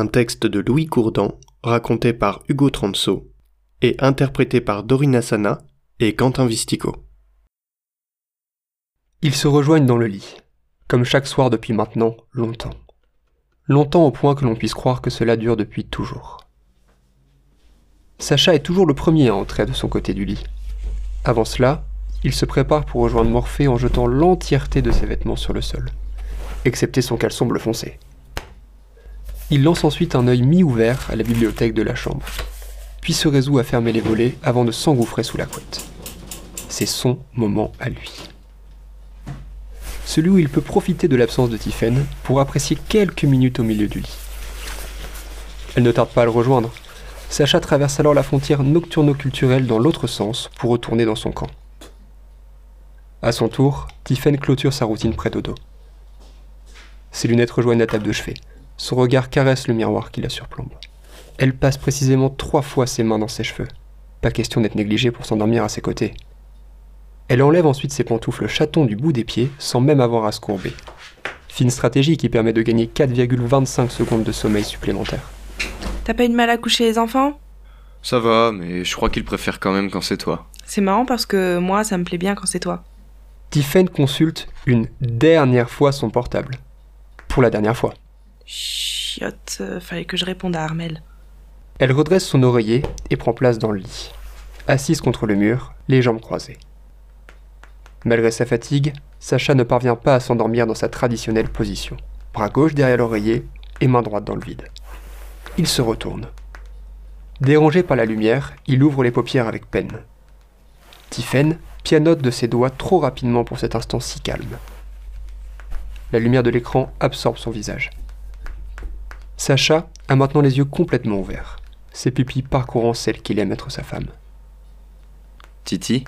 Un texte de Louis Courdan, raconté par Hugo Transo et interprété par Dorina Sana et Quentin Vistico. Ils se rejoignent dans le lit, comme chaque soir depuis maintenant longtemps. Longtemps au point que l'on puisse croire que cela dure depuis toujours. Sacha est toujours le premier à entrer de son côté du lit. Avant cela, il se prépare pour rejoindre Morphée en jetant l'entièreté de ses vêtements sur le sol, excepté son caleçon bleu foncé. Il lance ensuite un œil mi-ouvert à la bibliothèque de la chambre, puis se résout à fermer les volets avant de s'engouffrer sous la couette. C'est son moment à lui. Celui où il peut profiter de l'absence de Tiphaine pour apprécier quelques minutes au milieu du lit. Elle ne tarde pas à le rejoindre. Sacha traverse alors la frontière nocturno-culturelle dans l'autre sens pour retourner dans son camp. À son tour, Tiphaine clôture sa routine près d'Odo. Ses lunettes rejoignent la table de chevet. Son regard caresse le miroir qui la surplombe. Elle passe précisément trois fois ses mains dans ses cheveux. Pas question d'être négligée pour s'endormir à ses côtés. Elle enlève ensuite ses pantoufles chatons du bout des pieds sans même avoir à se courber. Fine stratégie qui permet de gagner 4,25 secondes de sommeil supplémentaire. T'as pas eu de mal à coucher les enfants? Ça va, mais je crois qu'il préfère quand même quand c'est toi. C'est marrant parce que moi, ça me plaît bien quand c'est toi. Tiffen consulte une dernière fois son portable. Pour la dernière fois. Chiotte, euh, fallait que je réponde à Armel. Elle redresse son oreiller et prend place dans le lit. Assise contre le mur, les jambes croisées. Malgré sa fatigue, Sacha ne parvient pas à s'endormir dans sa traditionnelle position. Bras gauche derrière l'oreiller et main droite dans le vide. Il se retourne. Dérangé par la lumière, il ouvre les paupières avec peine. Tiphaine pianote de ses doigts trop rapidement pour cet instant si calme. La lumière de l'écran absorbe son visage. Sacha a maintenant les yeux complètement ouverts, ses pupilles parcourant celles qu'il aime être sa femme. Titi?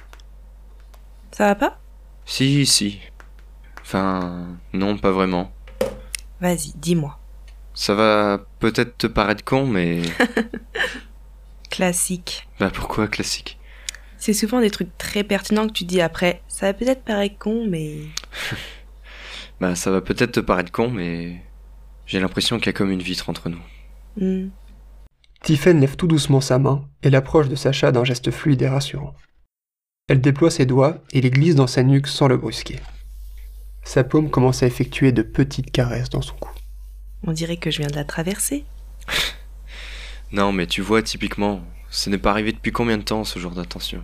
Ça va pas? Si, si. Enfin, non, pas vraiment. Vas-y, dis-moi. Ça va peut-être te paraître con, mais. Classique. bah pourquoi classique? C'est souvent des trucs très pertinents que tu dis après. Ça va peut-être paraître con, mais. Bah ça va peut-être te paraître con, mais. J'ai l'impression qu'il y a comme une vitre entre nous. Hmm. Tiphaine lève tout doucement sa main et l'approche de Sacha d'un geste fluide et rassurant. Elle déploie ses doigts et les glisse dans sa nuque sans le brusquer. Sa paume commence à effectuer de petites caresses dans son cou. On dirait que je viens de la traverser. Non, mais tu vois, typiquement, ce n'est pas arrivé depuis combien de temps ce genre d'attention?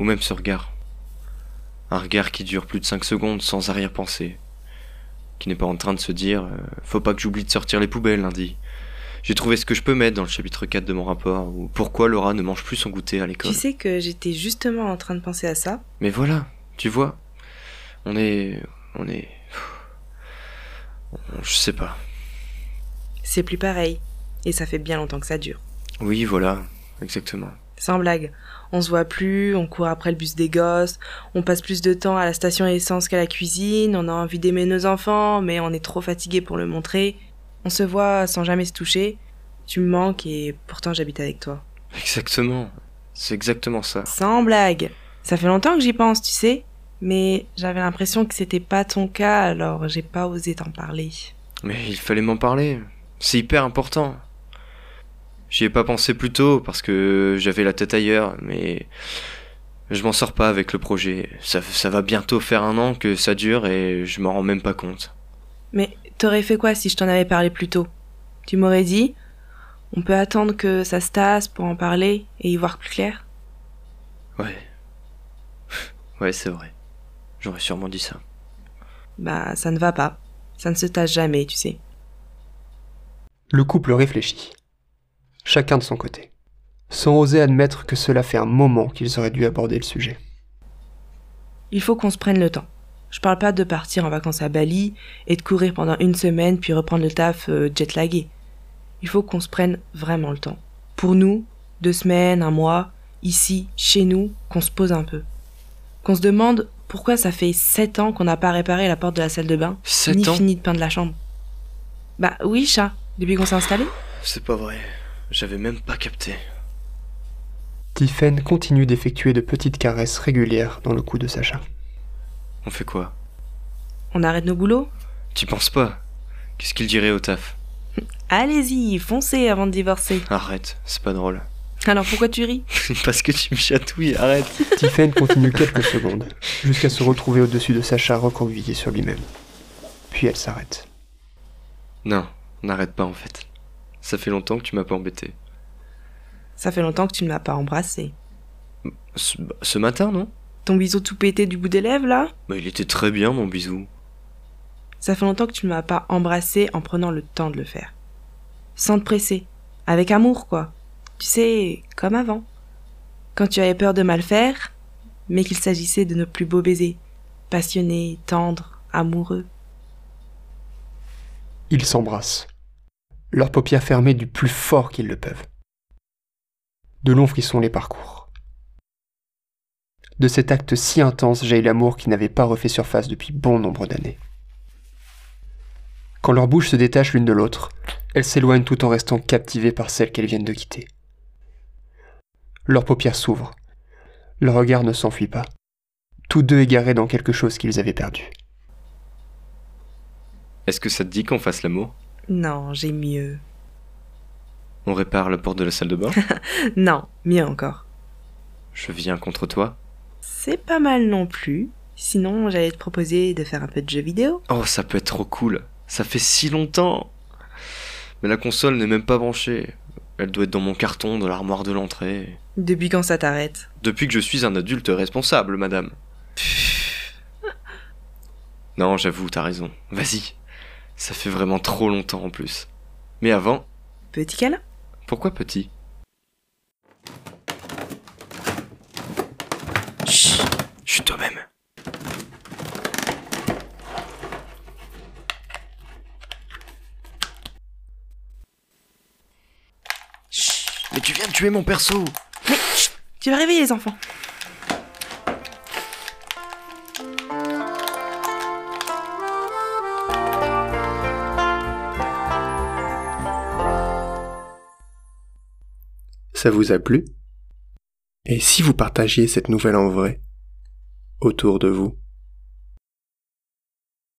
Ou même ce regard Un regard qui dure plus de 5 secondes sans arrière-pensée. Qui n'est pas en train de se dire euh, Faut pas que j'oublie de sortir les poubelles lundi. J'ai trouvé ce que je peux mettre dans le chapitre 4 de mon rapport, ou pourquoi Laura ne mange plus son goûter à l'école. Tu sais que j'étais justement en train de penser à ça. Mais voilà, tu vois, on est. On est. Je sais pas. C'est plus pareil. Et ça fait bien longtemps que ça dure. Oui, voilà, exactement. Sans blague. On se voit plus, on court après le bus des gosses, on passe plus de temps à la station essence qu'à la cuisine, on a envie d'aimer nos enfants, mais on est trop fatigué pour le montrer. On se voit sans jamais se toucher. Tu me manques et pourtant j'habite avec toi. Exactement. C'est exactement ça. Sans blague. Ça fait longtemps que j'y pense, tu sais. Mais j'avais l'impression que c'était pas ton cas, alors j'ai pas osé t'en parler. Mais il fallait m'en parler. C'est hyper important. J'y ai pas pensé plus tôt parce que j'avais la tête ailleurs, mais je m'en sors pas avec le projet. Ça, ça va bientôt faire un an que ça dure et je m'en rends même pas compte. Mais t'aurais fait quoi si je t'en avais parlé plus tôt? Tu m'aurais dit On peut attendre que ça se tasse pour en parler et y voir plus clair? Ouais. Ouais, c'est vrai. J'aurais sûrement dit ça. Bah, ça ne va pas. Ça ne se tasse jamais, tu sais. Le couple réfléchit. Chacun de son côté. Sans oser admettre que cela fait un moment qu'ils auraient dû aborder le sujet. Il faut qu'on se prenne le temps. Je parle pas de partir en vacances à Bali et de courir pendant une semaine puis reprendre le taf euh, jet-lagué. Il faut qu'on se prenne vraiment le temps. Pour nous, deux semaines, un mois, ici, chez nous, qu'on se pose un peu. Qu'on se demande pourquoi ça fait sept ans qu'on n'a pas réparé la porte de la salle de bain, Sept ni ans fini de peindre la chambre. Bah oui, chat, depuis qu'on s'est installé. C'est pas vrai. J'avais même pas capté. Tiphaine continue d'effectuer de petites caresses régulières dans le cou de Sacha. On fait quoi? On arrête nos boulots? T'y penses pas? Qu'est-ce qu'il dirait au taf? Allez-y, foncez avant de divorcer. Arrête, c'est pas drôle. Alors pourquoi tu ris? Parce que tu me chatouilles, arrête. Tiffen continue quelques secondes, jusqu'à se retrouver au-dessus de Sacha recroquevillé sur lui-même. Puis elle s'arrête. Non, n'arrête pas en fait. Ça fait longtemps que tu m'as pas embêté. Ça fait longtemps que tu ne m'as pas embrassé. Ce, ce matin, non? Ton bisou tout pété du bout des lèvres, là? Bah il était très bien mon bisou. Ça fait longtemps que tu ne m'as pas embrassé en prenant le temps de le faire. Sans te presser. Avec amour, quoi. Tu sais, comme avant. Quand tu avais peur de mal faire, mais qu'il s'agissait de nos plus beaux baisers. Passionnés, tendres, amoureux. Ils s'embrassent, leurs paupières fermées du plus fort qu'ils le peuvent. De longs frissons les parcourent. De cet acte si intense jaillit l'amour qui n'avait pas refait surface depuis bon nombre d'années. Quand leurs bouches se détachent l'une de l'autre, elles s'éloignent tout en restant captivées par celle qu'elles viennent de quitter. Leurs paupières s'ouvrent. Leur regard ne s'enfuit pas. Tous deux égarés dans quelque chose qu'ils avaient perdu. Est-ce que ça te dit qu'on fasse l'amour? Non, j'ai mieux. On répare la porte de la salle de bain? Non, mieux encore. Je viens contre toi? C'est pas mal non plus. Sinon, j'allais te proposer de faire un peu de jeux vidéo. Oh, ça peut être trop cool. Ça fait si longtemps. Mais la console n'est même pas branchée. Elle doit être dans mon carton de l'armoire de l'entrée. Depuis quand ça t'arrête? Depuis que je suis un adulte responsable, madame. Non, j'avoue, t'as raison. Vas-y. Ça fait vraiment trop longtemps en plus. Mais avant, Petit câlin? pourquoi petit? Chut Chut toi-même. Chut Mais tu viens de tuer mon perso Mais chut Tu vas réveiller les enfants. Ça vous a plu? Et si vous partagiez cette nouvelle en vrai Autour de vous